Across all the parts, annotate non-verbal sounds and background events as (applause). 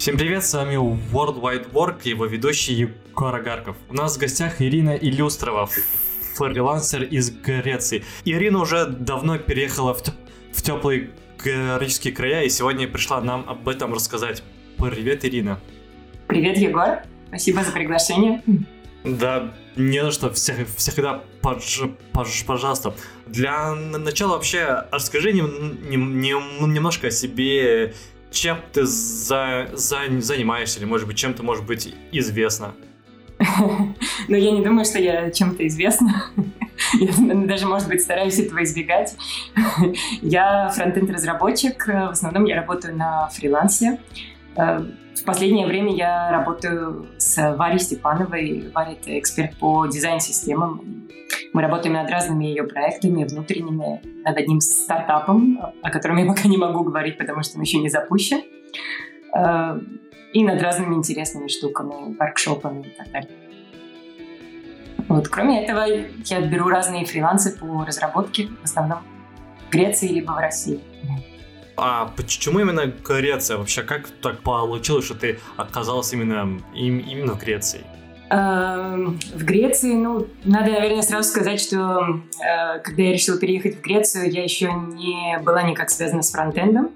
Всем привет, с вами World Wide Work и его ведущий Егор Агарков. У нас в гостях Ирина Илюстрова, фрилансер из Греции. Ирина уже давно переехала в, в теплые греческие края и сегодня пришла нам об этом рассказать. Привет, Ирина. Привет, Егор. Спасибо за приглашение. Да, не на что, всех, всегда, пож, пож, пожалуйста. Для начала вообще расскажи нем, нем, нем, немножко о себе, чем ты за, за, занимаешься, или, может быть, чем ты, может быть, известна? (laughs) Ну, я не думаю, что я чем-то известна. (laughs) Я даже, может быть, стараюсь этого избегать. (laughs) Я фронтенд-разработчик. В основном я работаю на фрилансе. Э, в последнее время я работаю с Варей Степановой. Варя — это эксперт по дизайн-системам. Мы работаем над разными ее проектами внутренними, над одним стартапом, о котором я пока не могу говорить, потому что он еще не запущен, э, и над разными интересными штуками, воркшопами и так далее. Вот. Кроме этого, я беру разные фрилансы по разработке, в основном в Греции либо в России. А почему именно Греция? Вообще, как так получилось, что ты оказался именно, именно в Греции? Эм, в Греции, ну, надо, наверное, сразу сказать, что э, когда я решила переехать в Грецию, я еще не была никак связана с фронтендом.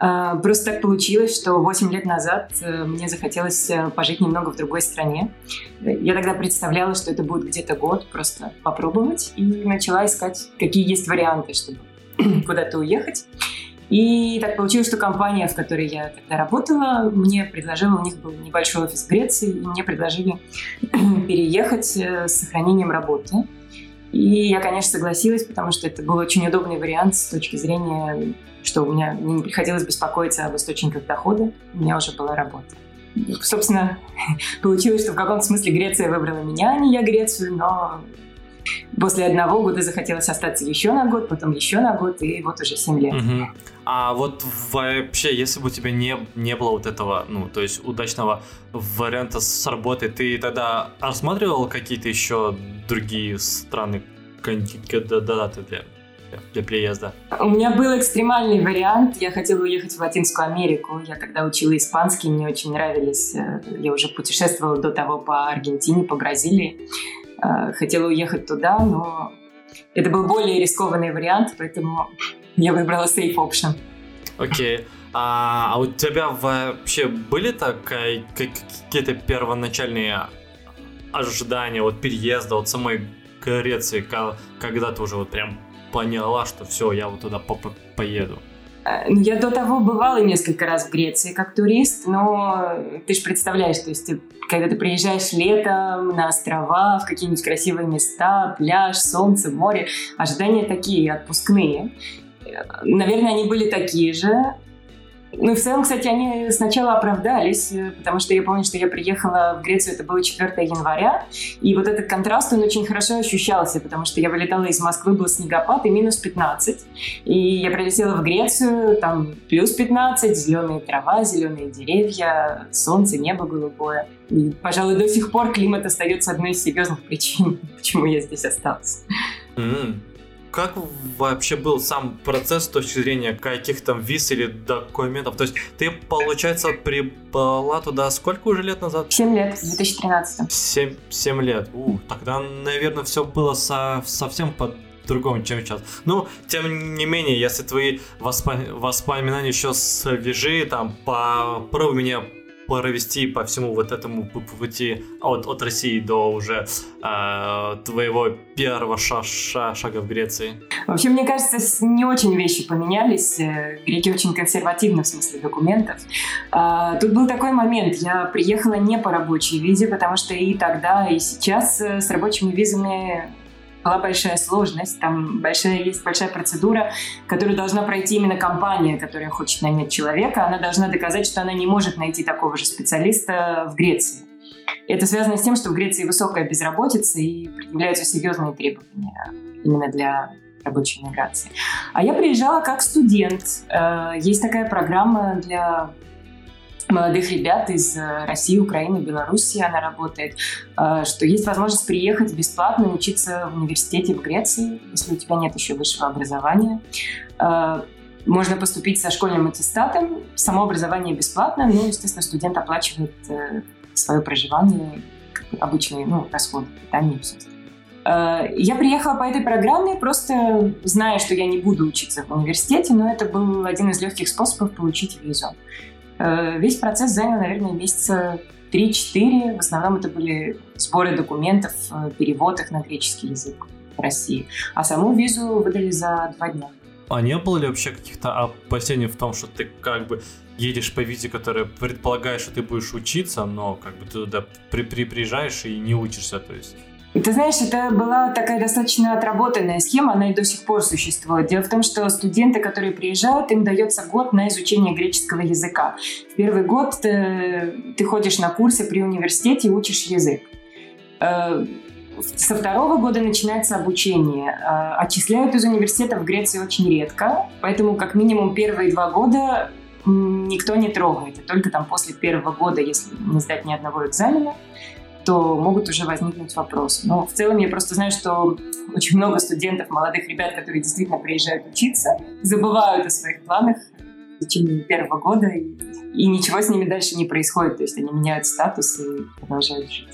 Э, просто так получилось, что 8 лет назад э, мне захотелось пожить немного в другой стране. Я тогда представляла, что это будет где-то год, просто попробовать, и начала искать, какие есть варианты, чтобы (clears throat) куда-то уехать. И так получилось, что компания, в которой я тогда работала, мне предложила, у них был небольшой офис в Греции, и мне предложили (clears throat) переехать э, с сохранением работы. И я, конечно, согласилась, потому что это был очень удобный вариант с точки зрения, что у меня мне не приходилось беспокоиться об источниках дохода, у меня уже была работа. Собственно, (laughs) получилось, что в каком-то смысле Греция выбрала меня, а не я Грецию, но После одного года захотелось остаться еще на год, потом еще на год, и вот уже 7 лет. Угу. А вот вообще, если бы у тебя не, не было вот этого, ну, то есть удачного варианта с работой, ты тогда рассматривал какие-то еще другие страны, кандидаты для для приезда? У меня был экстремальный вариант. Я хотела уехать в Латинскую Америку. Я когда учила испанский, мне очень нравились. Э, я уже путешествовала до того по Аргентине, по Бразилии. Э, хотела уехать туда, но это был более рискованный вариант, поэтому я выбрала safe option. Окей. Okay. А, а у тебя вообще были так какие-то первоначальные ожидания от переезда, от самой Греции, когда ты уже вот прям поняла, что все, я вот туда -по поеду? Э, я до того бывала несколько раз в Греции как турист, но ты же представляешь, то есть когда ты приезжаешь летом на острова, в какие-нибудь красивые места, пляж, солнце, море, ожидания такие, отпускные. Э, наверное, они были такие же, ну, в целом, кстати, они сначала оправдались, э, потому что я помню, что я приехала в Грецию, это было 4 января, и вот этот контраст, он очень хорошо ощущался, потому что я вылетала из Москвы, был снегопад и минус 15, и я прилетела в Грецию, там плюс 15, зеленые трава, зеленые деревья, солнце, небо голубое. И, пожалуй, до сих пор климат остается одной из серьезных причин, (laughs) почему я здесь осталась. Mm как вообще был сам процесс с точки зрения каких-то виз или документов? То есть ты, получается, прибыла туда сколько уже лет назад? Семь лет, в 2013. Семь, семь лет. У, тогда, наверное, все было со, совсем по другому, чем сейчас. Ну, тем не менее, если твои воспо- воспоминания еще свежи, там, попробуй меня провести по всему вот этому пути от, от России до уже э, твоего первого ша ша шага в Греции? Вообще, мне кажется, не очень вещи поменялись. Э, греки очень консервативны в смысле документов. А, тут был такой момент. Я приехала не по рабочей визе, потому что и тогда, и сейчас э, с рабочими визами была большая сложность, там большая, есть большая процедура, которую должна пройти именно компания, которая хочет нанять человека. Она должна доказать, что она не может найти такого же специалиста в Греции. Это связано с тем, что в Греции высокая безработица и предъявляются серьезные требования именно для рабочей миграции. А я приезжала как студент. Э, есть такая программа для молодых ребят из э, России, Украины, Белоруссии она работает, э, что есть возможность приехать бесплатно учиться в университете в Греции, если у тебя нет еще высшего образования. Э, можно поступить со школьным аттестатом. Само образование бесплатно, но, естественно, студент оплачивает свое проживание, обычные ну, расходы, питание и все я приехала по этой программе, просто зная, что я не буду учиться в университете, но это был один из легких способов получить визу. Весь процесс занял, наверное, месяца 3-4. В основном это были сборы документов, э, перевод их на греческий язык в России. А саму визу выдали за два дня. А не было ли вообще каких-то опасений в том, что ты как бы едешь по визе, которая предполагает, что ты будешь учиться, но как бы ты туда при при приезжаешь и не учишься, то есть и ты знаешь, это была такая достаточно отработанная схема, она и до сих пор существует. Дело в том, что студенты, которые приезжают, им дается год на изучение греческого языка. В первый год ты, ты ходишь на курсы при университете и учишь язык. Э, со второго года начинается обучение. Э, отчисляют из университета в Греции очень редко, поэтому как минимум первые два года никто не трогает. Только там после первого года, если не сдать ни одного экзамена, то могут уже возникнуть вопросы. Но в целом я просто знаю, что очень много студентов, молодых ребят, которые действительно приезжают учиться, забывают о своих планах в течение первого года, и, и ничего с ними дальше не происходит. То есть они меняют статус и продолжают жить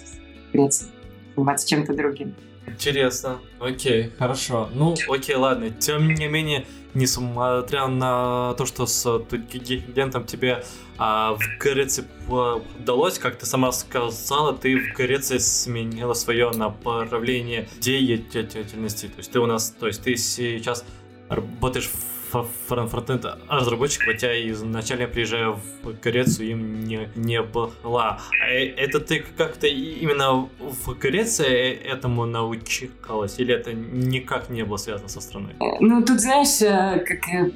в Греции, заниматься чем-то другим. Интересно. Окей, хорошо. Ну, окей, ладно. Тем не менее, несмотря на то, что с студентом тебе а, в Греции удалось, как ты сама сказала, ты в Греции сменила свое направление деятельности. То есть ты у нас, то есть ты сейчас работаешь в фронтенд разработчик, хотя изначально приезжая в Грецию им не, не была. А это ты как-то именно в Греции этому научилась, или это никак не было связано со страной? Ну, тут, знаешь, э, как э,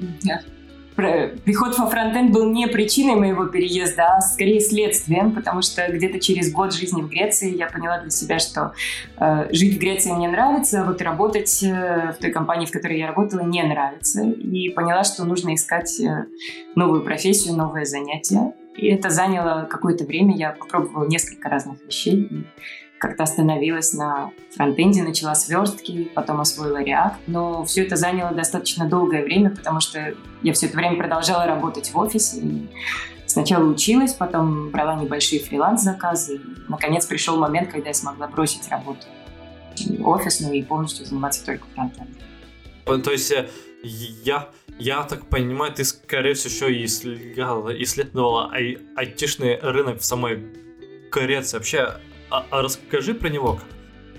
приход во фронтенд был не причиной моего переезда, а скорее следствием, потому что где-то через год жизни в Греции я поняла для себя, что э, жить в Греции мне нравится, а вот работать э, в той компании, в которой я работала, не нравится. И поняла, что нужно искать э, новую профессию, новое занятие. И это заняло какое-то время. Я попробовала несколько разных вещей как-то остановилась на фронтенде, начала сверстки, потом освоила React. Но все это заняло достаточно долгое время, потому что я все это время продолжала работать в офисе. И сначала училась, потом брала небольшие фриланс-заказы. Наконец пришел момент, когда я смогла бросить работу офисную и полностью заниматься только фронтендом. То есть э, я, я так понимаю, ты, скорее всего, еще исследовала, исследовала ай- айтишный рынок в самой Греции. Вообще, а, а расскажи про него.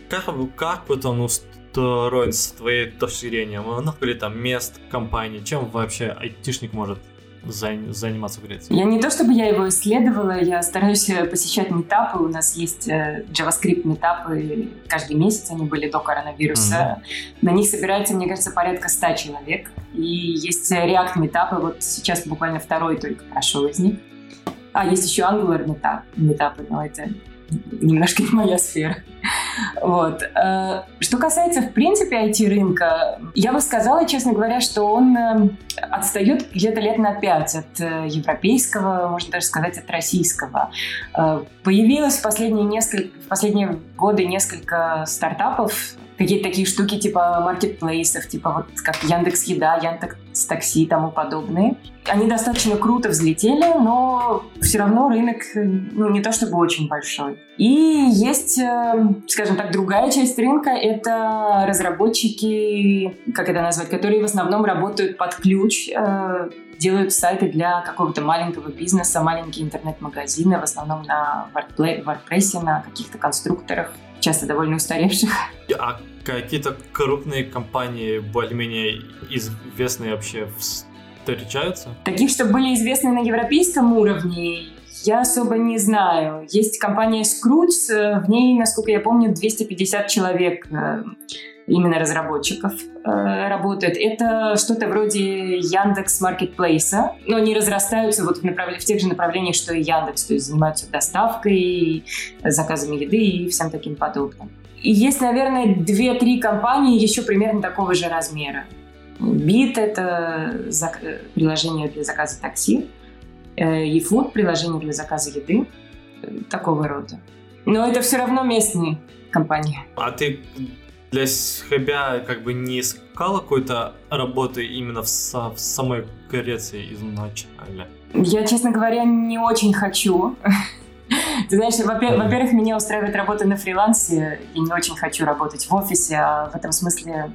Как, как вот он устроен с твоей точки зрения? Много ли там мест, компаний? Чем вообще айтишник может заниматься в Греции? Я не то чтобы я его исследовала, я стараюсь э, посещать метапы. У нас есть э, JavaScript метапы каждый месяц, они были до коронавируса. Mm-hmm. На них собирается, мне кажется, порядка 100 человек. И есть э, React метапы, вот сейчас буквально второй только прошел из них. А, есть еще Angular метап, метапы, но это немножко не моя сфера. Вот. Э, что касается, в принципе, IT-рынка, я бы сказала, честно говоря, что он э, отстает где-то лет на пять от э, европейского, можно даже сказать, от российского. Появилось в последние, несколько, в последние годы несколько стартапов, какие-то такие штуки типа маркетплейсов, типа вот как Яндекс Еда, Яндекс Такси и тому подобные. Они достаточно круто взлетели, но все равно рынок ну, не то чтобы очень большой. И есть, э, скажем так, другая часть рынка — это разработчики, как это назвать, которые в основном работают под ключ, э, делают сайты для какого-то маленького бизнеса, маленькие интернет-магазины, в основном на WordPress, на каких-то конструкторах, часто довольно устаревших. А какие-то крупные компании более-менее известные вообще встречаются? Таких, что были известны на европейском уровне, я особо не знаю. Есть компания Scrooge, э, в ней, насколько я помню, 250 человек э, именно разработчиков э, работает. Это что-то вроде Яндекс Маркетплейса, но они разрастаются вот в, направ... в тех же направлениях, что и Яндекс, то есть занимаются доставкой, заказами еды и всем таким подобным. И есть, наверное, две-три компании еще примерно такого же размера. Бит — это приложение для заказа такси, eFood э, — приложение для заказа еды, такого рода. Но это все равно местные компании. А ты для себя как бы не искала какой-то работы именно в, в самой Греции изначально? Я, честно говоря, не очень хочу. Ты знаешь, во-первых, меня устраивает работа на фрилансе. Я не очень хочу работать в офисе, а в этом смысле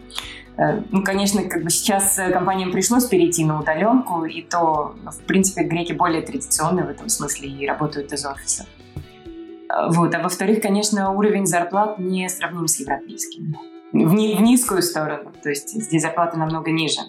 э, ну, конечно, как бы сейчас компаниям пришлось перейти на удаленку, и то, ну, в принципе, греки более традиционные в этом смысле и работают из офиса. Э, вот. А во-вторых, конечно, уровень зарплат не сравним с европейским. В, ни- в низкую сторону. То есть здесь зарплаты намного ниже.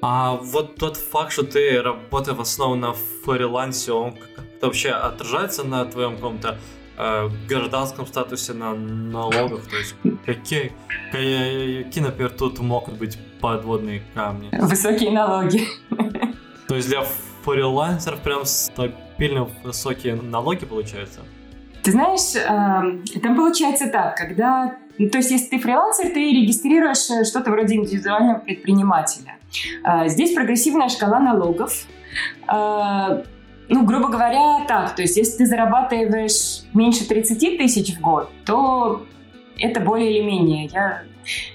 А вот тот факт, что ты работаешь в основном на фрилансе, он как-то вообще отражается на твоем каком-то э, гражданском статусе, на налогах? То есть какие, какие, например, тут могут быть подводные камни? Высокие налоги. То есть для фрилансеров прям стабильно высокие налоги получаются? Ты знаешь, э, там получается так, когда... Ну, то есть, если ты фрилансер, ты регистрируешь э, что-то вроде индивидуального предпринимателя. Э, здесь прогрессивная шкала налогов. Ну, грубо говоря, так. То есть, если ты зарабатываешь меньше 30 тысяч в год, то это более или менее. Я...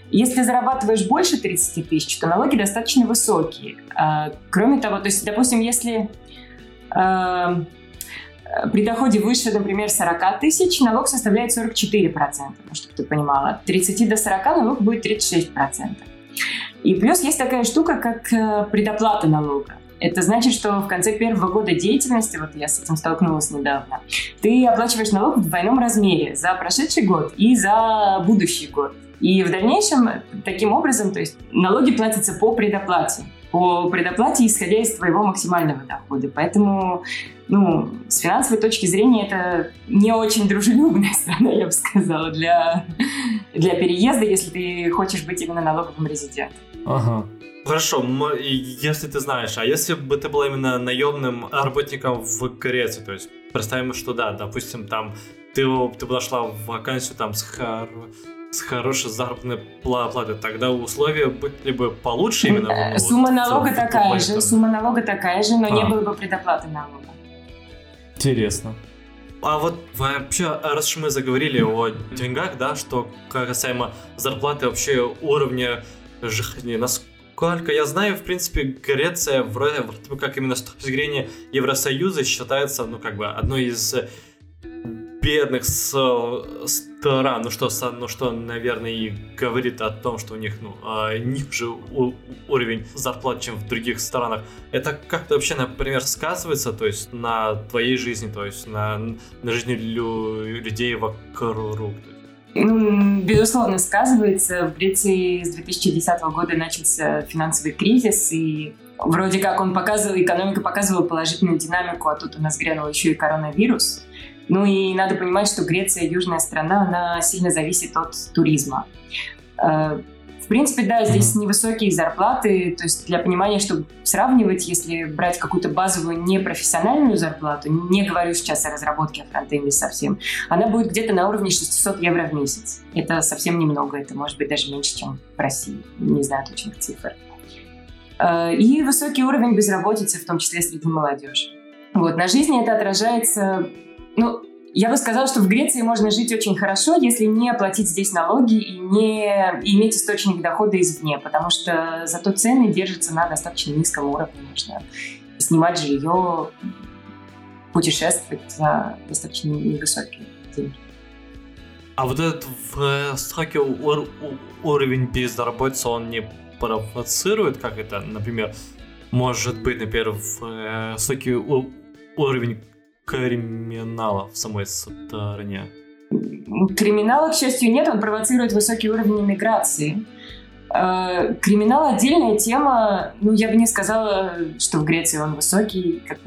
Если ты зарабатываешь больше 30 тысяч, то налоги достаточно высокие. Э, кроме того, то есть, допустим, если... Э, при доходе выше, например, 40 тысяч, налог составляет 44%, ну, чтобы ты понимала. От 30 до 40 налог будет 36%. И плюс есть такая штука, как э, предоплата налога. Это значит, что в конце первого года деятельности, вот я с этим столкнулась недавно, ты оплачиваешь налог в двойном размере за прошедший год и за будущий год. И в дальнейшем таким образом, то есть налоги платятся по предоплате по предоплате, исходя из твоего максимального дохода. Поэтому, ну, с финансовой точки зрения, это не очень дружелюбная (laughs) страна, я бы сказала, для, для переезда, если ты хочешь быть именно налоговым резидентом. Ага. Хорошо, если ты знаешь, а если бы ты был именно наемным работником в Греции, то есть представим, что да, допустим, там ты, ты бы нашла вакансию там с, хор с хорошей заработной платой, тогда условия были бы получше именно? Ну, сумма налога такая же, сумма налога такая же, но а. не было бы предоплаты налога. Интересно. А вот вообще, раз мы заговорили о деньгах, да, что касаемо зарплаты вообще уровня жизни, насколько я знаю, в принципе, Греция вроде как именно с точки зрения Евросоюза считается, ну, как бы, одной из бедных стран, ну что, ну что, наверное, и говорит о том, что у них, ну, а, ниже уровень зарплат, чем в других странах. Это как-то вообще, например, сказывается, то есть на твоей жизни, то есть на, на жизни лю людей вокруг? Ну, безусловно, сказывается. В Греции с 2010 года начался финансовый кризис, и вроде как он показывал, экономика показывала положительную динамику, а тут у нас грянул еще и коронавирус. Ну и надо понимать, что Греция, южная страна, она сильно зависит от туризма. В принципе, да, здесь невысокие зарплаты, то есть для понимания, чтобы сравнивать, если брать какую-то базовую непрофессиональную зарплату, не говорю сейчас о разработке фронтенде совсем, она будет где-то на уровне 600 евро в месяц. Это совсем немного, это может быть даже меньше, чем в России, не знаю точных цифр. Э, и высокий уровень безработицы, в том числе среди молодежи. Вот, на жизни это отражается ну, я бы сказала, что в Греции можно жить очень хорошо, если не платить здесь налоги и не иметь источник дохода извне, потому что зато цены держатся на достаточно низком уровне. Можно снимать жилье, путешествовать за достаточно невысокие деньги. А вот этот высокий уровень безработицы, он не провоцирует, как это, например, может быть, например, высокий уровень криминала в самой стране? Криминала, к счастью, нет, он провоцирует высокий уровень иммиграции. Э, криминал отдельная тема, ну, я бы не сказала, что в Греции он высокий, как,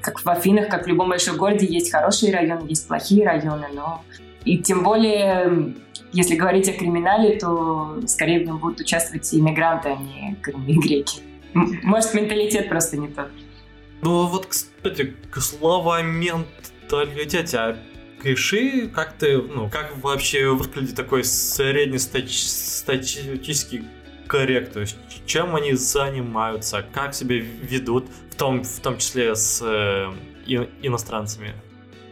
как в Афинах, как в любом большом городе, есть хорошие районы, есть плохие районы, но и тем более, если говорить о криминале, то скорее в нем будут участвовать иммигранты, а не (laughs) греки. Может, менталитет просто не тот. Ну вот, кстати, к словам менталитете, а пиши, как ты, ну, как вообще выглядит такой среднестатистический коррект, то есть чем они занимаются, как себя ведут, в том, в том числе с э, иностранцами?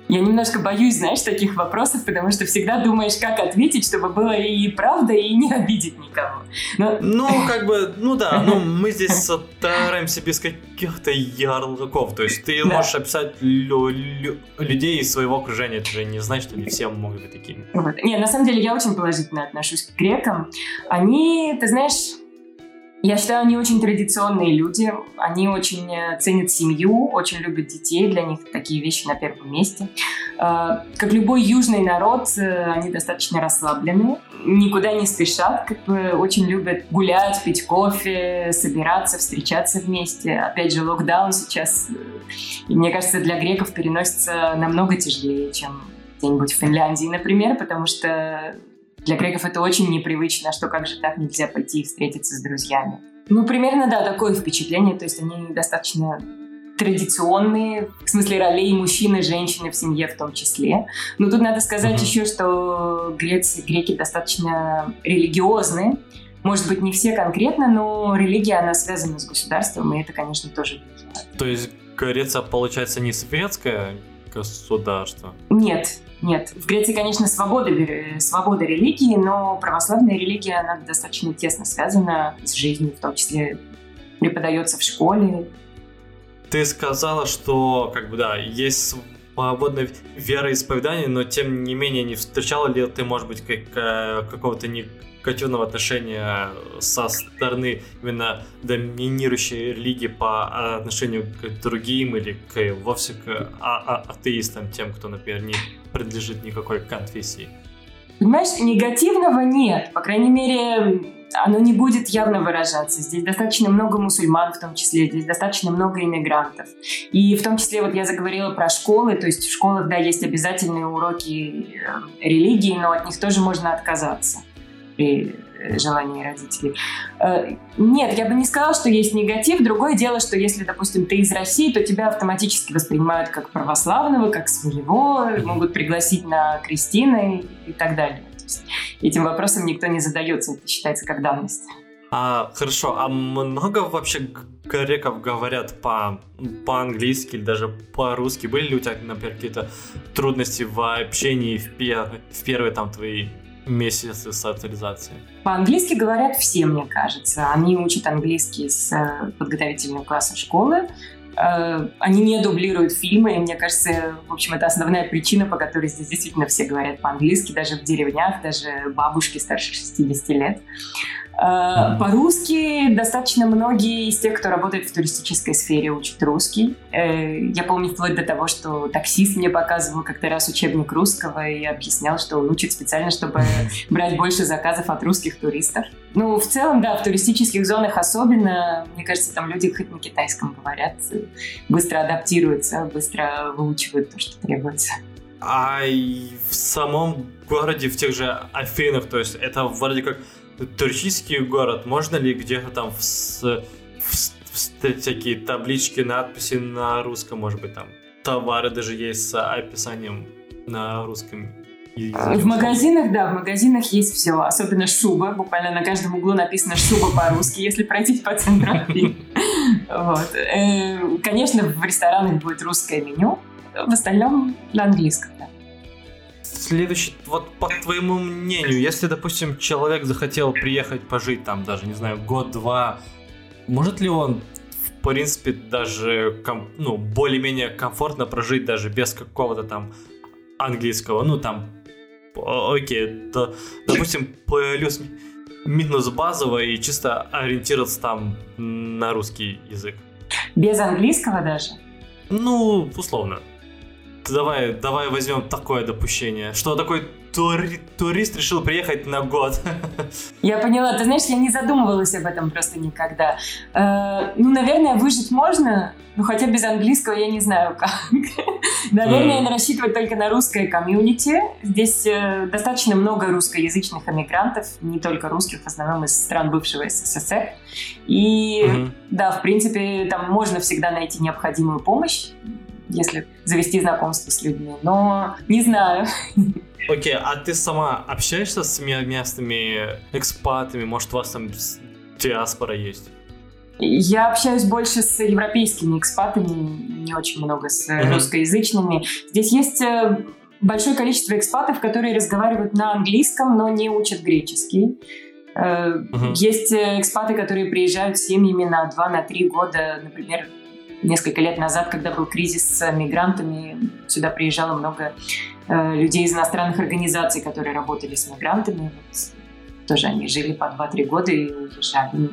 Я немножко боюсь, знаешь, таких вопросов, потому что всегда думаешь, как ответить, чтобы было и правда, и не обидеть никого. Но... Ну, как бы, ну да, ну (laughs) мы здесь стараемся без каких-то ярлыков. То есть ты да. можешь описать лю- лю- людей из своего окружения, это же не значит, что не все могут быть такими. Вот. Не, на самом деле я очень положительно отношусь к грекам. Они, ты знаешь, я считаю, они очень традиционные люди, они очень э, ценят семью, очень любят детей, для них такие вещи на первом месте. Э, как любой южный народ, э, они достаточно расслаблены, никуда не спешат, как бы очень любят гулять, пить кофе, собираться, встречаться вместе. Опять же, локдаун сейчас, мне кажется, для греков переносится намного тяжелее, чем где-нибудь в Финляндии, например, потому что для греков это очень непривычно, что как же так нельзя пойти и встретиться с друзьями. Ну, примерно, да, такое впечатление. То есть они достаточно традиционные, в смысле ролей мужчины, женщины в семье в том числе. Но тут надо сказать mm-hmm. еще, что грецы, греки достаточно религиозные. Может быть, не все конкретно, но религия, она связана с государством, и это, конечно, тоже влияет. То есть Греция, получается, не светская государство? Нет, нет. В Греции, конечно, свобода, свобода религии, но православная религия, она достаточно тесно связана с жизнью, в том числе преподается в школе. Ты сказала, что, как бы, да, есть свободное вероисповедание, но тем не менее не встречала ли ты, может быть, как, э, какого-то не негативного отношения со стороны именно доминирующей религии по отношению к другим или к вовсе к а а атеистам, тем, кто, например, не принадлежит никакой конфессии? Понимаешь, негативного нет. По крайней мере, оно не будет явно выражаться. Здесь достаточно много мусульман в том числе, здесь достаточно много иммигрантов. И в том числе вот я заговорила про школы, то есть в школах, да, есть обязательные уроки э, религии, но от них тоже можно отказаться при э, желании родителей. Э, нет, я бы не сказала, что есть негатив. Другое дело, что если, допустим, ты из России, то тебя автоматически воспринимают как православного, как своего, могут пригласить на крестины и так далее. Этим вопросом никто не задается, это считается как данность. А, хорошо, а много вообще греков говорят по, по-английски или даже по-русски? Были ли у тебя, например, какие-то трудности в общении в, пер, в первые там твои месяцы социализации? По-английски говорят все, мне кажется. Они учат английский с э, подготовительного класса школы. Э, они не дублируют фильмы, и мне кажется, в общем, это основная причина, по которой здесь действительно все говорят по-английски, даже в деревнях, даже бабушки старше 60 лет. Э, по-русски достаточно многие из тех, кто работает в туристической сфере, учат русский. Э, я помню вплоть до того, что таксист мне показывал как-то раз учебник русского и объяснял, что он учит специально, чтобы (laughs) брать больше заказов от русских туристов. Ну, в целом, да, в туристических зонах особенно, мне кажется, там люди хоть на китайском говорят, быстро адаптируются, быстро выучивают то, что требуется. А в самом городе, в тех же Афинах, то есть это вроде как туристический город, можно ли где-то там в, в, в, всякие таблички, надписи на русском, может быть, там товары даже есть с описанием на русском в магазинах, да, в магазинах есть все, особенно шуба. Буквально на каждом углу написано шуба по-русски, если пройти по центру. (laughs) Э, конечно, в ресторанах будет русское меню, в остальном на английском следующий, вот по твоему мнению, если, допустим, человек захотел приехать пожить там, даже, не знаю, год-два, может ли он, в принципе, даже, ком, ну, более-менее комфортно прожить даже без какого-то там английского, ну, там, окей, да, допустим, плюс минус базово и чисто ориентироваться там на русский язык? Без английского даже? Ну, условно давай, давай возьмем такое допущение, что такой тури турист решил приехать на год. Я поняла. Ты знаешь, я не задумывалась об этом просто никогда. Э, ну, наверное, выжить можно, ну, хотя без английского я не знаю как. Наверное, mm. рассчитывать только на русское комьюнити. Здесь э, достаточно много русскоязычных эмигрантов, не только русских, в основном из стран бывшего СССР. И mm-hmm. да, в принципе, там можно всегда найти необходимую помощь если завести знакомство с людьми. Но не знаю. Окей, okay, а ты сама общаешься с местными экспатами? Может, у вас там диаспора есть? Я общаюсь больше с европейскими экспатами, не очень много с mm-hmm. русскоязычными. Здесь есть э, большое количество экспатов, которые разговаривают на английском, но не учат греческий. Uh-huh. Есть экспаты, которые приезжают с семьями на 2-3 на года. Например, несколько лет назад, когда был кризис с мигрантами, сюда приезжало много людей из иностранных организаций, которые работали с мигрантами. Вот, тоже они жили по 2-3 года и уезжали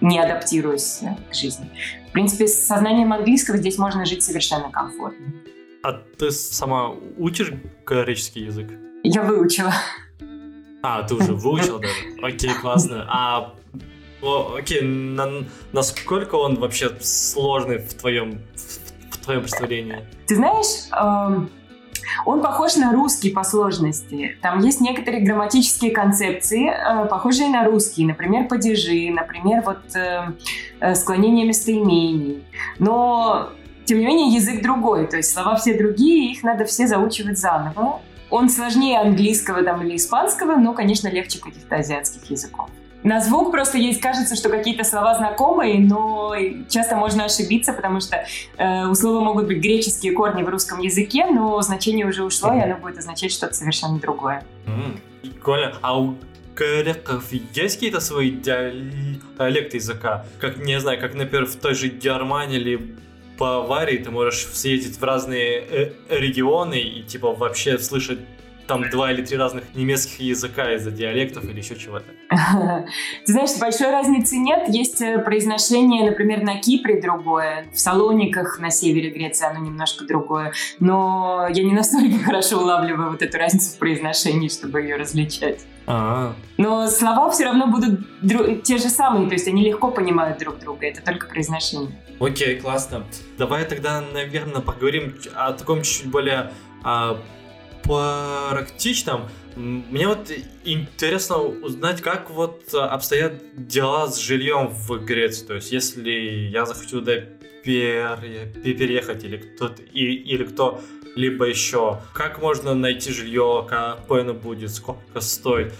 не адаптируясь к жизни. В принципе, с сознанием английского здесь можно жить совершенно комфортно. А ты сама учишь греческий язык? Я выучила. А, ты уже выучил даже? Окей, классно. А о, окей, на, насколько он вообще сложный в твоем, в, в твоем представлении? Ты знаешь, эм, он похож на русский по сложности. Там есть некоторые грамматические концепции, э, похожие на русский. Например, падежи, например, вот э, э, склонение местоимений. Но, тем не менее, язык другой. То есть слова все другие, их надо все заучивать заново. Он сложнее английского там, или испанского, но, конечно, легче каких-то азиатских языков. На звук просто есть кажется, что какие-то слова знакомые, но часто можно ошибиться, потому что э, у слова могут быть греческие корни в русском языке, но значение уже ушло, mm-hmm. и оно будет означать что-то совершенно другое. Mm-hmm. А у греков есть какие-то свои диалекты языка? Как, не знаю, как, например, в той же Германии или Баварии ты можешь съездить в разные э, регионы и, типа, вообще слышать там два или три разных немецких языка из-за диалектов или еще чего-то? Ты знаешь, большой разницы нет. Есть э, произношение, например, на Кипре другое, в Салониках на севере Греции оно немножко другое. Но я не настолько (laughs) хорошо улавливаю вот эту разницу в произношении, чтобы ее различать. А-а-а. Но слова все равно будут дру- те же самые, то есть они легко понимают друг друга, это только произношение. Окей, классно. Давай тогда, наверное, поговорим о таком чуть-чуть более а, практичном. Мне вот интересно узнать, как вот обстоят дела с жильем в Греции. То есть, если я захочу туда переехать или кто-то или кто либо еще, как можно найти жилье, какое оно будет, сколько стоит,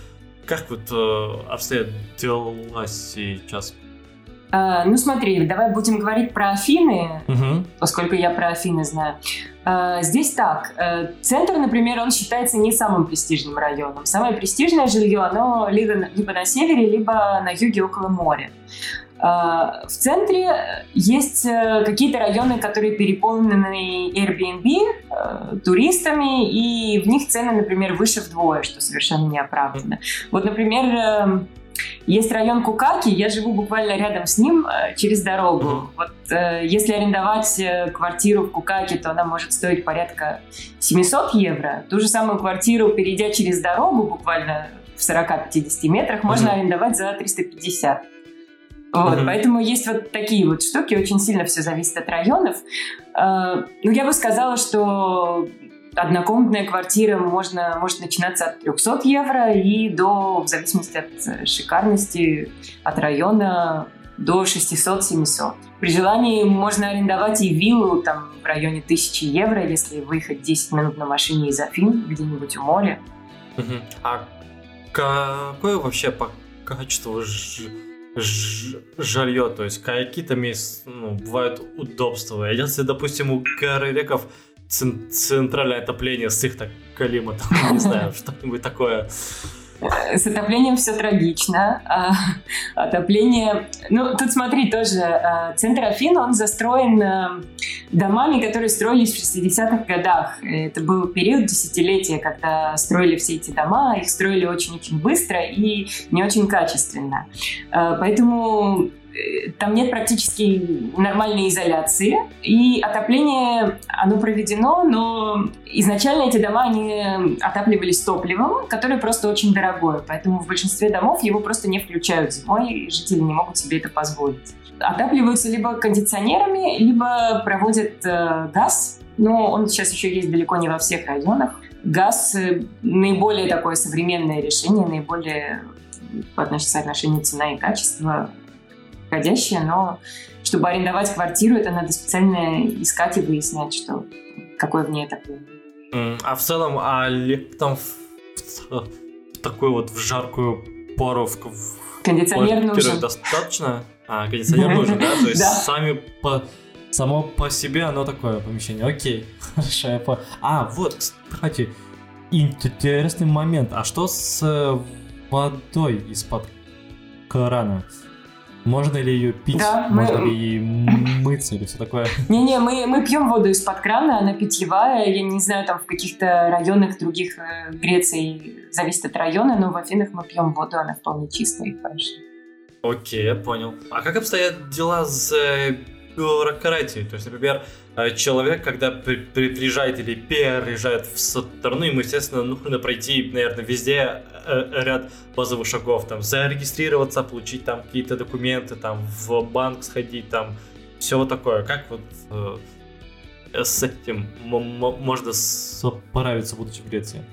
как вот э, обстоят дела сейчас? А, ну смотри, давай будем говорить про Афины, угу. поскольку я про Афины знаю. А, здесь так. Э, центр, например, он считается не самым престижным районом. Самое престижное жилье, оно либо, либо на севере, либо на юге около моря. А, в центре есть э, какие-то районы, которые переполнены Airbnb э, туристами, и в них цены, например, выше вдвое, что совершенно неоправданно. Вот, например, эм, есть район Кукаки, я живу буквально рядом с ним, э, через дорогу. Вот э, если арендовать э, квартиру в Кукаке, то она может стоить порядка 700 евро. Ту же самую квартиру, перейдя через дорогу, буквально в 40-50 метрах, можно арендовать за 350. Вот, mm-hmm. Поэтому есть вот такие вот штуки, очень сильно все зависит от районов. Ну, я бы сказала, что однокомнатная квартира можно, может начинаться от 300 евро и до, в зависимости от шикарности, от района, до 600-700. При желании можно арендовать и виллу там в районе 1000 евро, если выехать 10 минут на машине из Афин, где-нибудь у моря. А какое вообще по качеству ж ж жилье, то есть какие там есть, ну, бывают удобства. Если, допустим, у центральное отопление с их так климатом, (laughs) не знаю, что-нибудь такое. С отоплением все трагично. А, отопление... Ну, тут смотри, тоже а, центр Афин, он застроен а, домами, которые строились в 60-х годах. Это был период десятилетия, когда строили все эти дома. Их строили очень-очень быстро и не очень качественно. А, поэтому там нет практически нормальной изоляции, и отопление, оно проведено, но изначально эти дома, они отапливались топливом, которое просто очень дорогое, поэтому в большинстве домов его просто не включают зимой, и жители не могут себе это позволить. Отапливаются либо кондиционерами, либо проводят э, газ, но он сейчас еще есть далеко не во всех районах. Газ э, наиболее такое современное решение, наиболее по соотношению цена и качество подходящее, но чтобы арендовать квартиру, это надо специально искать и выяснять, что какое в ней отопление. А в целом, а летом в, в такую вот в жаркую пору в, в Кондиционер нужен. достаточно. А, кондиционер нужен, да? То (laughs) есть сами по само по себе оно такое помещение. Окей, (laughs) хорошо, я по... А, вот, кстати, интересный момент. А что с водой из-под крана? Можно ли ее пить? Да, Можно мы... ли ей мыться или все такое? (laughs) Не-не, мы, мы пьем воду из-под крана, она питьевая. Я не знаю, там в каких-то районах других э, Греции зависит от района, но в Афинах мы пьем воду, она вполне чистая и хорошая. Окей, я понял. А как обстоят дела с э, бюрократией? То есть, например, человек, когда при, при, приезжает или переезжает в страну, ему, естественно, нужно пройти, наверное, везде Э, ряд базовых шагов, там, зарегистрироваться, получить там какие-то документы, там, в банк сходить, там, все вот такое. Как вот э, с этим можно справиться, будучи в Греции?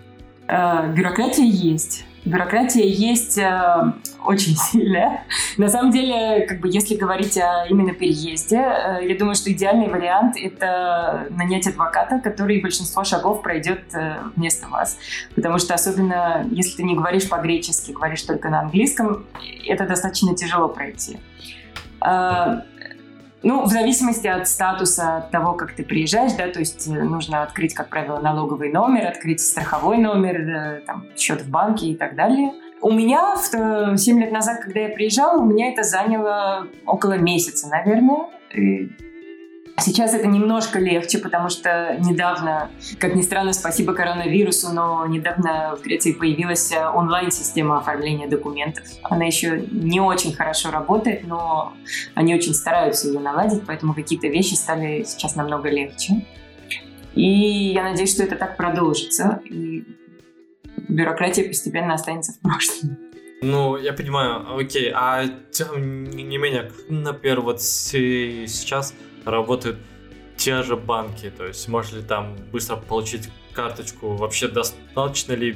Э, бюрократия есть бюрократия есть э, очень (laughs) сильная. На самом деле, как бы, если говорить о именно переезде, э, я думаю, что идеальный вариант — это нанять адвоката, который большинство шагов пройдет э, вместо вас. Потому что особенно, если ты не говоришь по-гречески, говоришь только на английском, это достаточно тяжело пройти. Э, ну, в зависимости от статуса, от того, как ты приезжаешь, да, то есть э, нужно открыть, как правило, налоговый номер, открыть страховой номер, э, там, счет в банке и так далее. У меня в 7 лет назад, когда я приезжала, у меня это заняло около месяца, наверное. Сейчас это немножко легче, потому что недавно, как ни странно, спасибо коронавирусу, но недавно в Греции появилась э, онлайн-система оформления документов. Она еще не очень хорошо работает, но они очень стараются ее наладить, поэтому какие-то вещи стали сейчас намного легче. И я надеюсь, что это так продолжится, и бюрократия постепенно останется в прошлом. Ну, я понимаю, окей, а тем не менее, например, вот сейчас работают те же банки, то есть можно ли там быстро получить карточку, вообще достаточно ли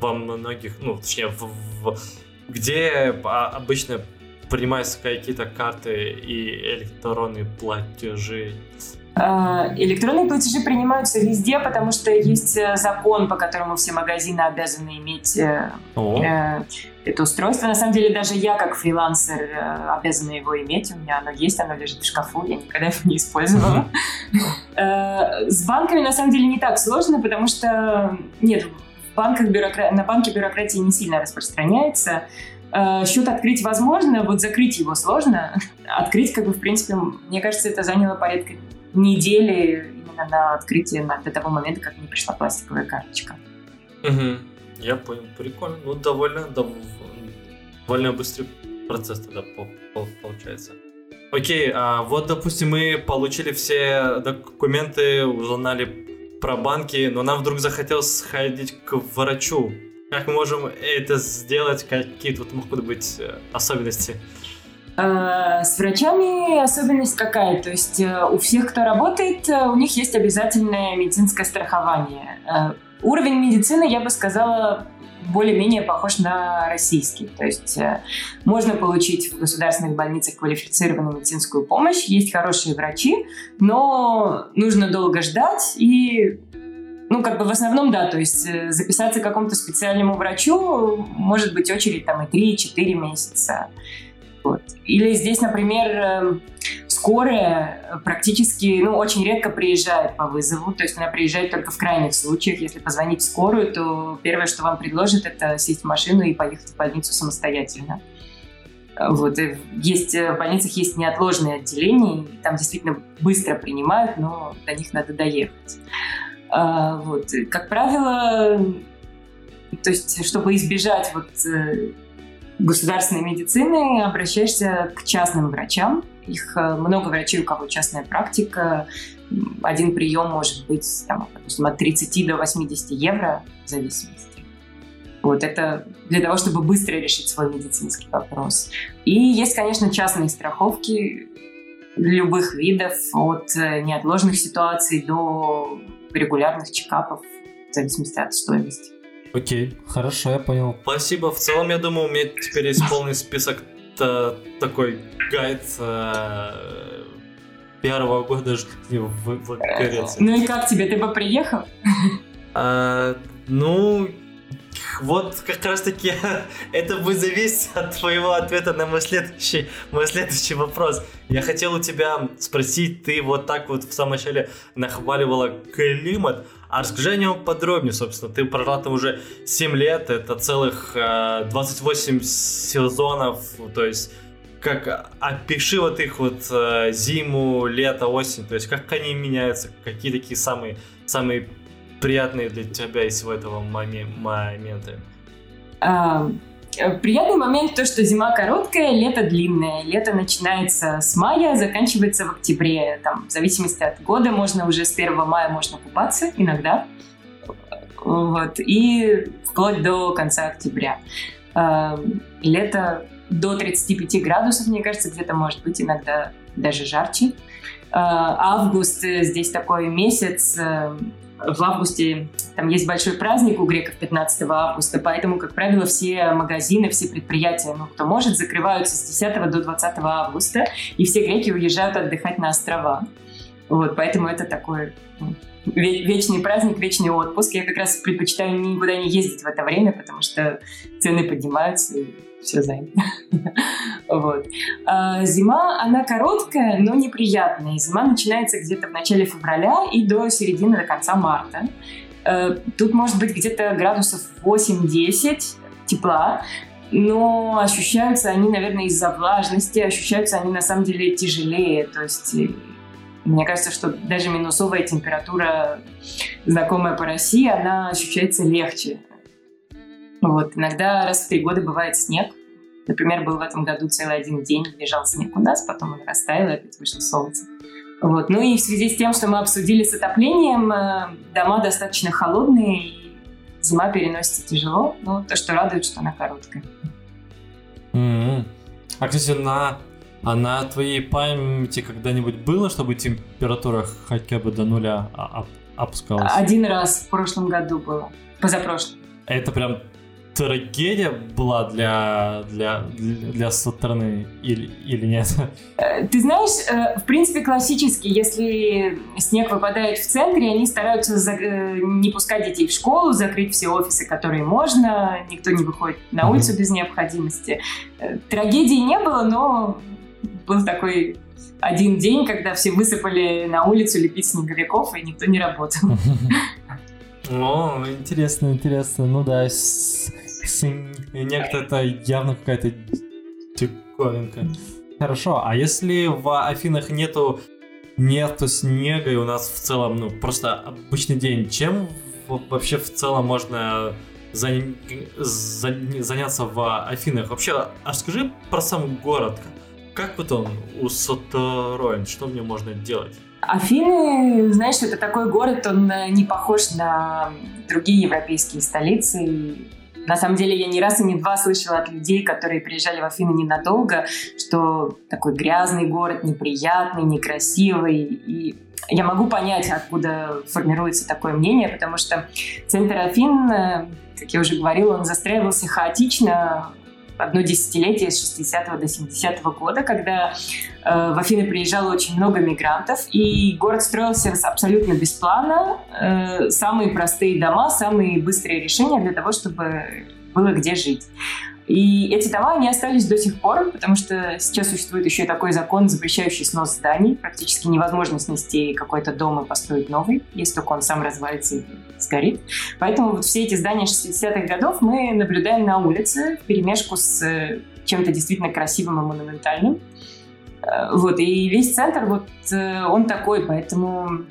во многих, ну, точнее, в, в, где обычно принимаются какие-то карты и электронные платежи? А, электронные платежи принимаются везде, потому что есть э, закон, по которому все магазины обязаны иметь э, э, это устройство. На самом деле даже я как фрилансер э, обязана его иметь. У меня оно есть, оно лежит в шкафу, я никогда его не использовала. (laughs) Э, с банками на самом деле не так сложно, потому что нет, в банках бюрокра... на банке бюрократия не сильно распространяется. Э, счет открыть возможно, вот закрыть его сложно. (laughs) Открыть, как бы, в принципе, мне кажется, это заняло порядка недели именно на открытие на, до того момента, как мне пришла пластиковая карточка. Угу. Я понял, прикольно. Ну, довольно, довольно быстрый процесс тогда получается. Окей, а вот, допустим, мы получили все документы, узнали про банки, но нам вдруг захотелось сходить к врачу. Как мы можем это сделать? Какие тут могут быть э, особенности? А, с врачами особенность какая? То есть э, у всех, кто работает, э, у них есть обязательное медицинское страхование. Уровень медицины, я бы сказала, более-менее похож на российский. То есть э, можно получить в государственных больницах квалифицированную медицинскую помощь, есть хорошие врачи, но нужно долго ждать и ну, как бы в основном, да, то есть э, записаться к какому-то специальному врачу может быть очередь там и 3-4 месяца. Вот. Или здесь, например, эм, скорая практически, ну, очень редко приезжает по вызову, то есть она приезжает только в крайних случаях. Если позвонить в скорую, то первое, что вам предложат, это сесть в машину и поехать в больницу самостоятельно. Вот. И есть, в больницах есть неотложные отделения, там действительно быстро принимают, но до них надо доехать. А, вот. Как правило, то есть, чтобы избежать вот э, государственной медицины, обращаешься к частным врачам. Их э, много врачей, у кого частная практика. Один прием может быть, там, допустим, от 30 до 80 евро в зависимости. Вот это для того, чтобы быстро решить свой медицинский вопрос. И есть, конечно, частные страховки любых видов, от э, неотложных ситуаций до регулярных чекапов, в зависимости от стоимости. Окей, хорошо, я понял. Спасибо. В целом, я думаю, у меня теперь есть полный список такой гайд э, первого года жизни в, в Греции. Ну и как тебе? Ты бы приехал? А, ну, вот как раз таки (laughs) это будет зависеть от твоего ответа на мой следующий, мой следующий вопрос. Я хотел у тебя спросить, ты вот так вот в самом начале нахваливала климат, а расскажи о подробнее, собственно. Ты прожила там уже 7 лет, это целых э, 28 сезонов, то есть как опиши вот их вот э, зиму, лето, осень, то есть как они меняются, какие такие самые, самые приятные для тебя из всего этого моменты? А, приятный момент то, что зима короткая, лето длинное. Лето начинается с мая, заканчивается в октябре. Там, в зависимости от года, можно уже с 1 мая можно купаться иногда. Вот. И вплоть до конца октября. А, лето до 35 градусов, мне кажется, где-то может быть иногда даже жарче. А, август здесь такой месяц, э, в августе там есть большой праздник у греков 15 августа, поэтому, как правило, все магазины, все предприятия, ну, кто может, закрываются с 10 до 20 августа, и все греки уезжают отдыхать на острова. Вот, поэтому это такой ну, вечный праздник, вечный отпуск. Я как раз предпочитаю никуда не ездить в это время, потому что цены поднимаются, и все занято. (laughs) вот. А, зима, она короткая, но неприятная. Зима начинается где-то в начале февраля и до середины, до конца марта. А, тут может быть где-то градусов 8-10 тепла, но ощущаются они, наверное, из-за влажности, ощущаются они на самом деле тяжелее. То есть э, мне кажется, что даже минусовая температура, знакомая по России, она ощущается легче. Вот. Иногда раз в три года бывает снег. Например, был в этом году целый один день, лежал снег у нас, потом он растаял, и опять вышло солнце. Вот. Ну и в связи с тем, что мы обсудили с отоплением, э, дома достаточно холодные, и зима переносится тяжело, но то, что радует, что она короткая. Mm-hmm. А, кстати, на, а на твоей памяти когда-нибудь было, чтобы температура хотя бы до нуля опускалась? Один раз в прошлом году было, позапрошлом. Это прям трагедия была для, для, для страны или, или нет? Э, ты знаешь, э, в принципе, классически, если снег выпадает в центре, они стараются за, э, не пускать детей в школу, закрыть все офисы, которые можно, никто не выходит на улицу mm-hmm. без необходимости. Трагедии не было, но был такой один день, когда все высыпали на улицу лепить снеговиков, и никто не работал. (laughs) О, интересно, интересно. Ну да, с, некто это явно какая-то диковинка. Хорошо, а если в Афинах нету нету снега и у нас в целом, ну, просто обычный день, чем вообще в целом можно зан... заняться в Афинах? Вообще, а скажи про сам город. Как вот он устроен? Что в нем можно делать? Афины, знаешь, это такой город, он э, не похож на другие европейские столицы. На самом деле я ни раз и не два слышала от людей, которые приезжали в Афины ненадолго, что такой грязный город, неприятный, некрасивый. И я могу понять, откуда формируется такое мнение, потому что центр Афин, э, как я уже говорила, он застраивался хаотично, одно десятилетие с 60 до 70 -го года, когда э, в Афины приезжало очень много мигрантов, и город строился абсолютно без плана. Э, самые простые дома, самые быстрые решения для того, чтобы было где жить. И эти дома, они остались до сих пор, потому что сейчас существует еще такой закон, запрещающий снос зданий. Практически невозможно снести какой-то дом и построить новый, если только он сам развалится и сгорит. Поэтому вот все эти здания 60-х годов мы наблюдаем на улице в перемешку с э, чем-то действительно красивым и монументальным. Э, вот, и весь центр, вот э, он такой, поэтому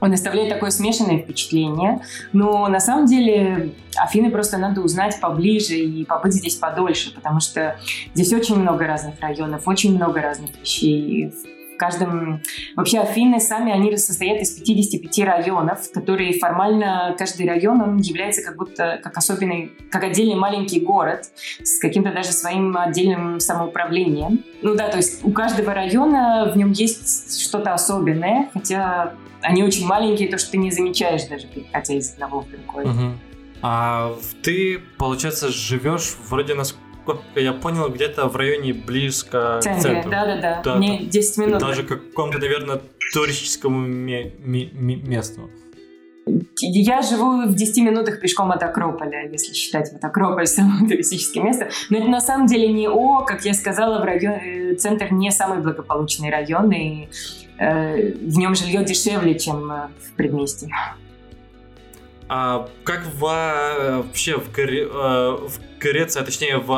он оставляет такое смешанное впечатление. Но на самом деле Афины просто надо узнать поближе и побыть здесь подольше, потому что здесь очень много разных районов, очень много разных вещей. В каждом... Вообще Афины сами, они состоят из 55 районов, которые формально, каждый район, он является как будто как особенный, как отдельный маленький город с каким-то даже своим отдельным самоуправлением. Ну да, то есть у каждого района в нем есть что-то особенное, хотя они очень маленькие, то, что ты не замечаешь даже, хотя из одного в другой. Угу. А ты, получается, живешь вроде насколько я понял, где-то в районе близко к центру. Да-да-да, да, мне 10 минут. Даже к какому-то, наверное, туристическому месту. Я живу в 10 минутах пешком от Акрополя, если считать вот Акрополь (laughs) самым туристическим местом. Но это на самом деле не О, как я сказала, в район, э, центр не самый благополучный район, и э, в нем жилье дешевле, чем э, в предместье. А как вообще в, Гре... в Греции, а точнее в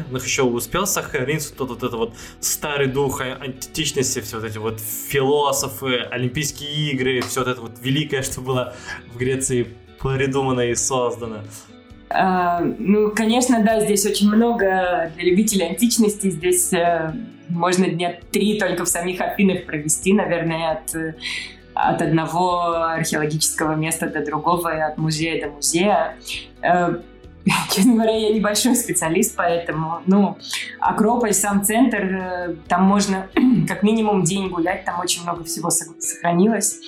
Афинах еще успел сохраниться тот вот это вот старый дух античности, все вот эти вот философы, Олимпийские игры, все вот это вот великое, что было в Греции придумано и создано? А, ну, конечно, да, здесь очень много для любителей античности. Здесь э, можно дня три только в самих Афинах провести, наверное, от от одного археологического места до другого и от музея до музея. (laughs) Честно говоря, я небольшой специалист, поэтому, ну, Акрополь, сам центр, э, там можно (clears throat) как минимум день гулять, там очень много всего сохранилось.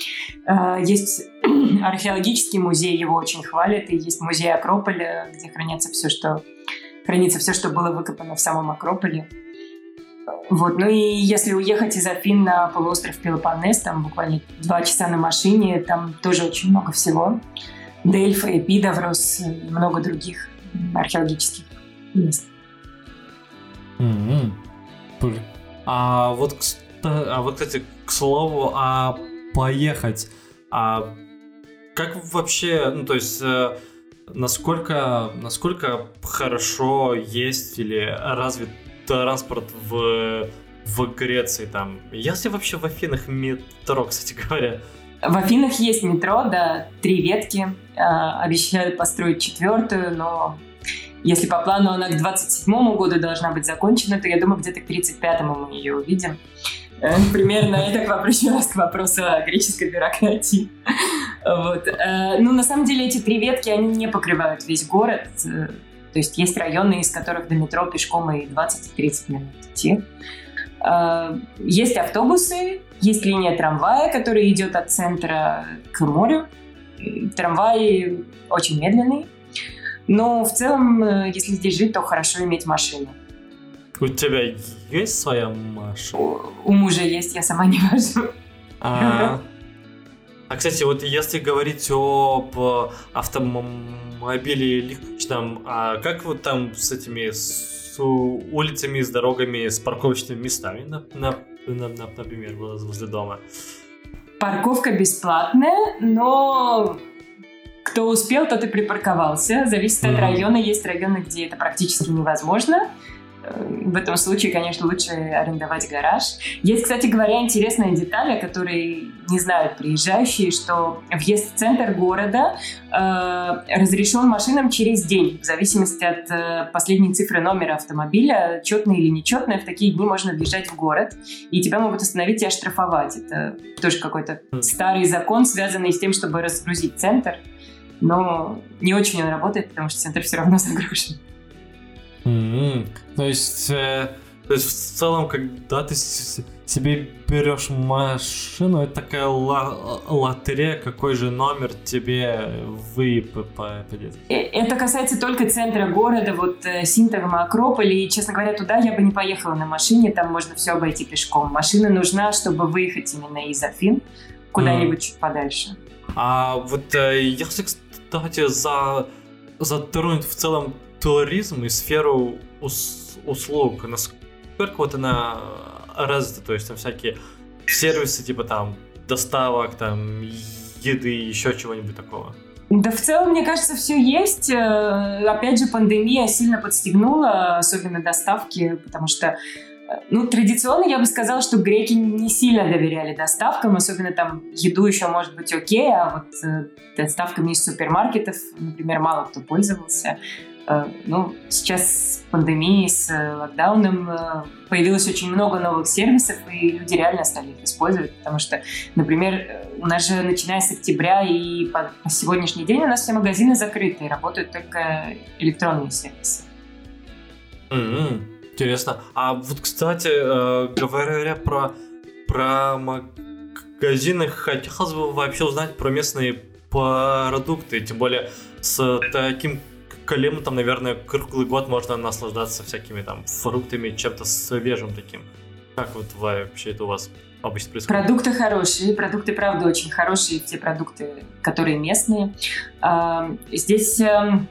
Э, есть (clears throat) археологический музей, его очень хвалят, и есть музей Акрополя, где хранится все, что хранится все, что было выкопано в самом Акрополе. Вот. Ну и если уехать из Афин на полуостров Пелопоннес, там буквально два часа на машине, там тоже очень много всего. Дельфа, Эпидаврос и много других археологических мест. Mm-hmm. А вот, а вот, кстати, к слову, а поехать, а как вообще, ну то есть, э, насколько, насколько хорошо есть или развит транспорт в, в Греции там. Есть ли вообще в Афинах метро, кстати говоря? В Афинах есть метро, да, три ветки. Э, обещают построить четвертую, но если по плану она к 27 году должна быть закончена, то я думаю, где-то к 35-му мы ее увидим. Э, примерно это к вопросу, (laughs) к вопросу о греческой бюрократии. Вот. Э, ну, на самом деле, эти три ветки, они не покрывают весь город. То есть есть районы, из которых до метро пешком и 20-30 минут идти. Есть автобусы, есть линия трамвая, которая идет от центра к морю. Трамваи очень медленные. Но в целом, э, если здесь жить, то хорошо иметь машину. У тебя есть своя машина? У, у мужа есть, я сама не вожу. А, а, кстати, вот если говорить об автомобиле личном, а как вот там с этими с улицами, с дорогами, с парковочными местами, на, на, на, на, например, возле дома? Парковка бесплатная, но кто успел, тот и припарковался. Зависит mm-hmm. от района. Есть районы, где это практически невозможно. В этом случае, конечно, лучше арендовать гараж. Есть, кстати говоря, интересная деталь, о которой не знают приезжающие, что въезд в центр города э, разрешен машинам через день, в зависимости от э, последней цифры номера автомобиля, четная или нечетная, в такие дни можно въезжать в город, и тебя могут остановить и оштрафовать. Это тоже какой-то старый закон, связанный с тем, чтобы разгрузить центр, но не очень он работает, потому что центр все равно (laughs) загружен. Mm-hmm. То есть, э, то есть в целом, когда ты себе берешь машину, это такая лотерея, какой же номер тебе выпадет. Это касается только центра города, вот э, Синтагма, Акрополь, и, честно говоря, туда я бы не поехала на машине, там можно все обойти пешком. Машина нужна, чтобы выехать именно из Афин куда-нибудь mm. чуть подальше. А вот э, если, кстати, за затронуть в целом туризм и сферу ус услуг, насколько вот она развита, то есть там всякие сервисы типа там доставок, там еды, еще чего-нибудь такого? Да, в целом, мне кажется, все есть. Э, опять же, пандемия сильно подстегнула, особенно доставки, потому что э, ну, традиционно я бы сказала, что греки не сильно доверяли доставкам, особенно там еду еще может быть окей, а вот э, доставками из супермаркетов, например, мало кто пользовался. Э, ну, сейчас с пандемией, с э, локдауном э, появилось очень много новых сервисов, и люди реально стали их использовать, потому что, например, у нас же начиная с октября и по, по сегодняшний день у нас все магазины закрыты, и работают только электронные сервисы. Mm-hmm. Интересно. А вот, кстати, говоря про, про магазины, хотелось бы вообще узнать про местные продукты, тем более с таким Калиму там, наверное, круглый год можно наслаждаться всякими там фруктами, чем-то свежим таким. Как вот вообще это у вас обычно происходит? Продукты хорошие, продукты, правда, очень хорошие, те продукты, которые местные. Здесь эм,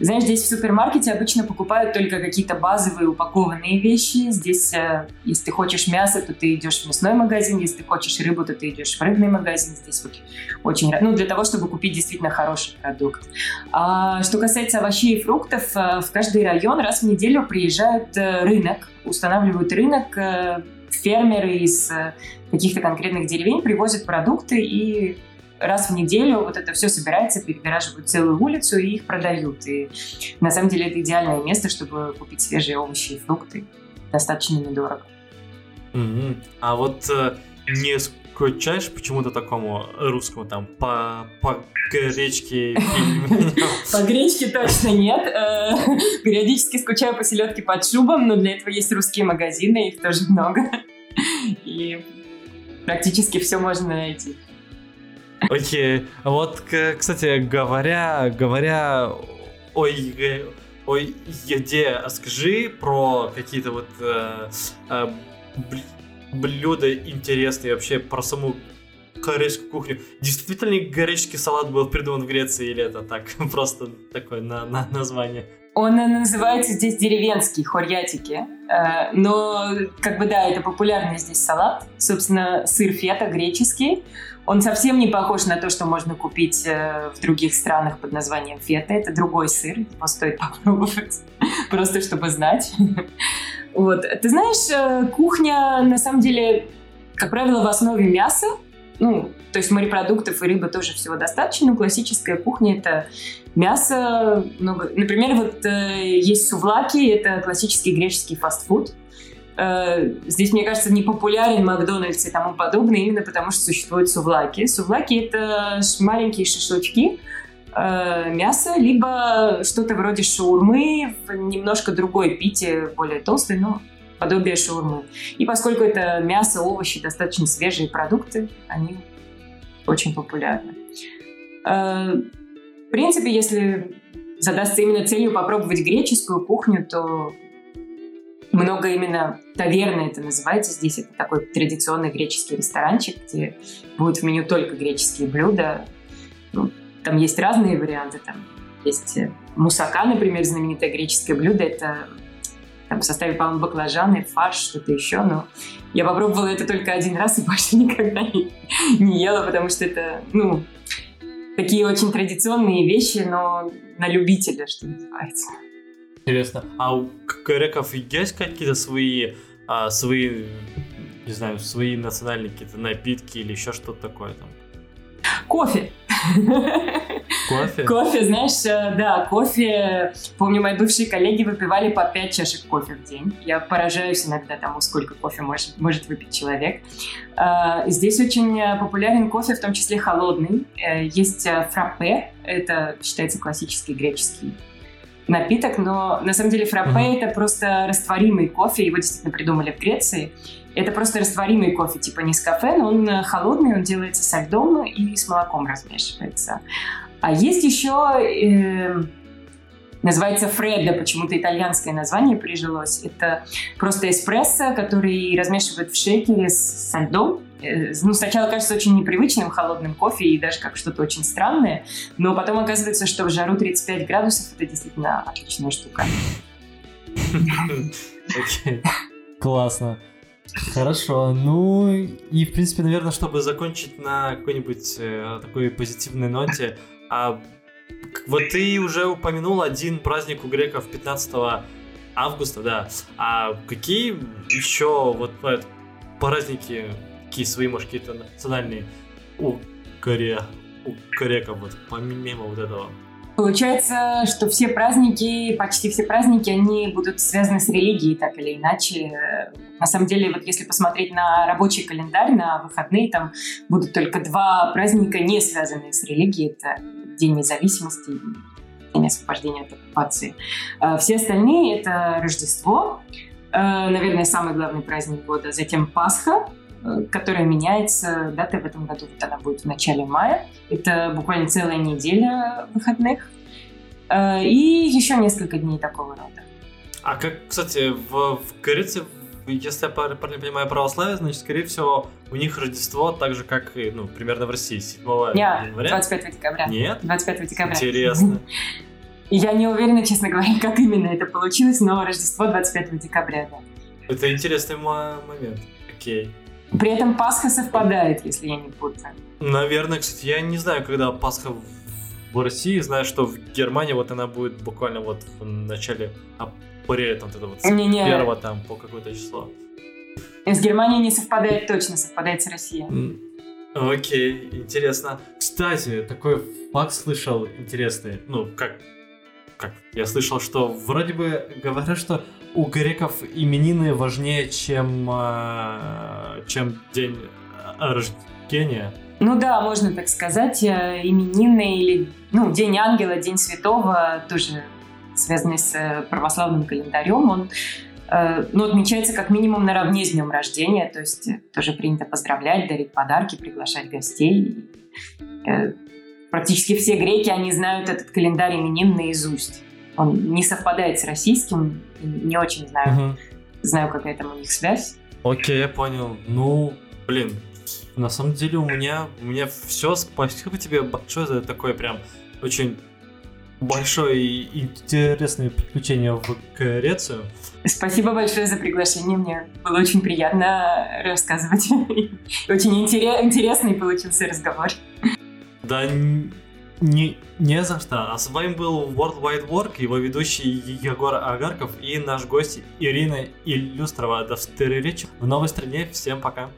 знаешь, здесь в супермаркете обычно покупают только какие-то базовые упакованные вещи. Здесь, э, если ты хочешь мясо, то ты идешь в мясной магазин. Если ты хочешь рыбу, то ты идешь в рыбный магазин. Здесь вот очень... Ну, для того, чтобы купить действительно хороший продукт. А что касается овощей и фруктов, э, в каждый район раз в неделю приезжает э, рынок, устанавливают рынок, фермеры из каких-то конкретных деревень привозят продукты и раз в неделю вот это все собирается, перегораживают целую улицу и их продают. И на самом деле это идеальное место, чтобы купить свежие овощи и фрукты. Достаточно недорого. Mm-hmm. А вот э, не скучаешь почему-то такому русскому там по, по гречке По гречке точно нет. Э, периодически скучаю по селедке под шубом, но для этого есть русские магазины, их тоже много. И практически все можно найти. Окей. Вот, кстати, говоря, говоря ой, ой, еде, скажи про какие-то вот э, э, блюда интересные вообще про саму греческую кухню. Действительно ли греческий салат был придуман в Греции или это так (laughs) просто такое на, на название? Он называется здесь деревенский, хорьятики. Э, но, как бы, да, это популярный здесь салат. Собственно, сыр фета греческий. Он совсем не похож на то, что можно купить э, в других странах под названием фета. Это другой сыр, его стоит (laughs) попробовать, просто чтобы знать. (laughs) Вот. Ты знаешь, э, кухня, на самом деле, как правило, в основе мяса. Ну, то есть морепродуктов и рыбы тоже всего достаточно. Но классическая кухня — это мясо. Много... Например, вот э, есть сувлаки, это классический греческий фастфуд. Э, здесь, мне кажется, не популярен Макдональдс и тому подобное, именно потому что существуют сувлаки. Сувлаки — это маленькие шашлычки, э, мясо, либо что-то вроде шаурмы в немножко другой пите, более толстой, но подобие шаурмы. И поскольку это мясо, овощи, достаточно свежие продукты, они очень популярны. Принципе, если задастся именно целью попробовать греческую кухню, то много именно таверны это называется. Здесь это такой традиционный греческий ресторанчик, где будут в меню только греческие блюда. Ну, там есть разные варианты. Там есть э, мусака, например, знаменитое греческое блюдо. Это там, в составе, по-моему, баклажаны, фарш, что-то еще. Но я попробовала это только один раз и (laughs) больше никогда не, не ела, потому что это, ну, такие очень традиционные вещи, но на любителя, что называется. Интересно. А у греков есть какие-то свои, а, свои, не знаю, свои национальные какие-то напитки или еще что-то такое там? Кофе. (laughs) Кофе? Кофе, знаешь, э, да, кофе. Помню, мои бывшие коллеги выпивали по 5 чашек кофе в день. Я поражаюсь иногда тому, сколько кофе может, может выпить человек. А, здесь очень э, популярен кофе, в том числе холодный. Э, есть фраппе, это считается классический греческий напиток, но на самом деле фраппе mm-hmm. это просто растворимый кофе, его действительно придумали в Греции. Это просто растворимый кофе, типа не с кафе, но он холодный, он делается со льдом и с молоком размешивается. А есть еще, э, называется Фреддо, почему-то итальянское название прижилось. Это просто эспрессо, который размешивают в шейкере с, со льдом. Э, ну, сначала кажется очень непривычным холодным кофе и даже как что-то очень странное, но потом оказывается, что в жару 35 градусов это действительно отличная штука. Классно. Хорошо, ну и в принципе, наверное, чтобы закончить на какой-нибудь э, такой позитивной ноте, а вот ты уже упомянул один праздник у греков 15 августа, да. А какие еще вот праздники какие свои, может, какие-то национальные у Корея, у Корека, вот, помимо вот этого. Получается, что все праздники, почти все праздники, они будут связаны с религией, так или иначе. На самом деле, вот если посмотреть на рабочий календарь, на выходные, там будут только два праздника, не связанные с религией. Это День независимости День освобождения от оккупации. А все остальные — это Рождество, э, наверное, самый главный праздник года, затем Пасха, Э, которая меняется. Дата в этом году вот она будет в начале мая. Это буквально целая неделя выходных. Э, и еще несколько дней такого рода. А как, кстати, в, в Греции если я правильно понимаю православие, значит, скорее всего, у них Рождество так же, как и, ну, примерно в России, 7 Нет, января. 25 декабря. Нет? 25 декабря. Интересно. (laughs) Я не уверена, честно говоря, как именно это получилось, но Рождество 25 декабря, да. Это интересный момент. Окей. При этом Пасха совпадает, если я не путаю. Наверное, кстати, я не знаю, когда Пасха в России, знаю, что в Германии вот она будет буквально вот в начале апреля, там, это вот с Не, не. первого там по какое-то число. С Германией не совпадает точно, совпадает с Россией. Окей, интересно. Кстати, такой факт слышал интересный. Ну, как, как? Я слышал, что вроде бы говорят, что у греков именины важнее, чем, э, чем день э, рождения. Ну да, можно так сказать. э, Именины или ну, День Ангела, День Святого, тоже связанный с э, православным календарем, он э, ну, отмечается как минимум наравне с днем рождения, то есть э, тоже принято поздравлять, дарить подарки, приглашать гостей. Практически все греки, они знают этот календарь именин наизусть. Он не совпадает с российским, не очень знаю, Мгм. знаю, какая там у них связь. Окей, я понял. Ну, блин, на самом деле у меня, у меня все. Спасибо тебе большое за такое прям очень большое и интересное приключение в Грецию. Спасибо большое за приглашение. Мне было очень приятно рассказывать. (laughs) Очень интере- интересный получился разговор. Да не, не за что. А с вами был World Wide Work, его ведущий Егор Агарков и наш гость Ирина Иллюстрова. До встречи в новой стране. Всем пока.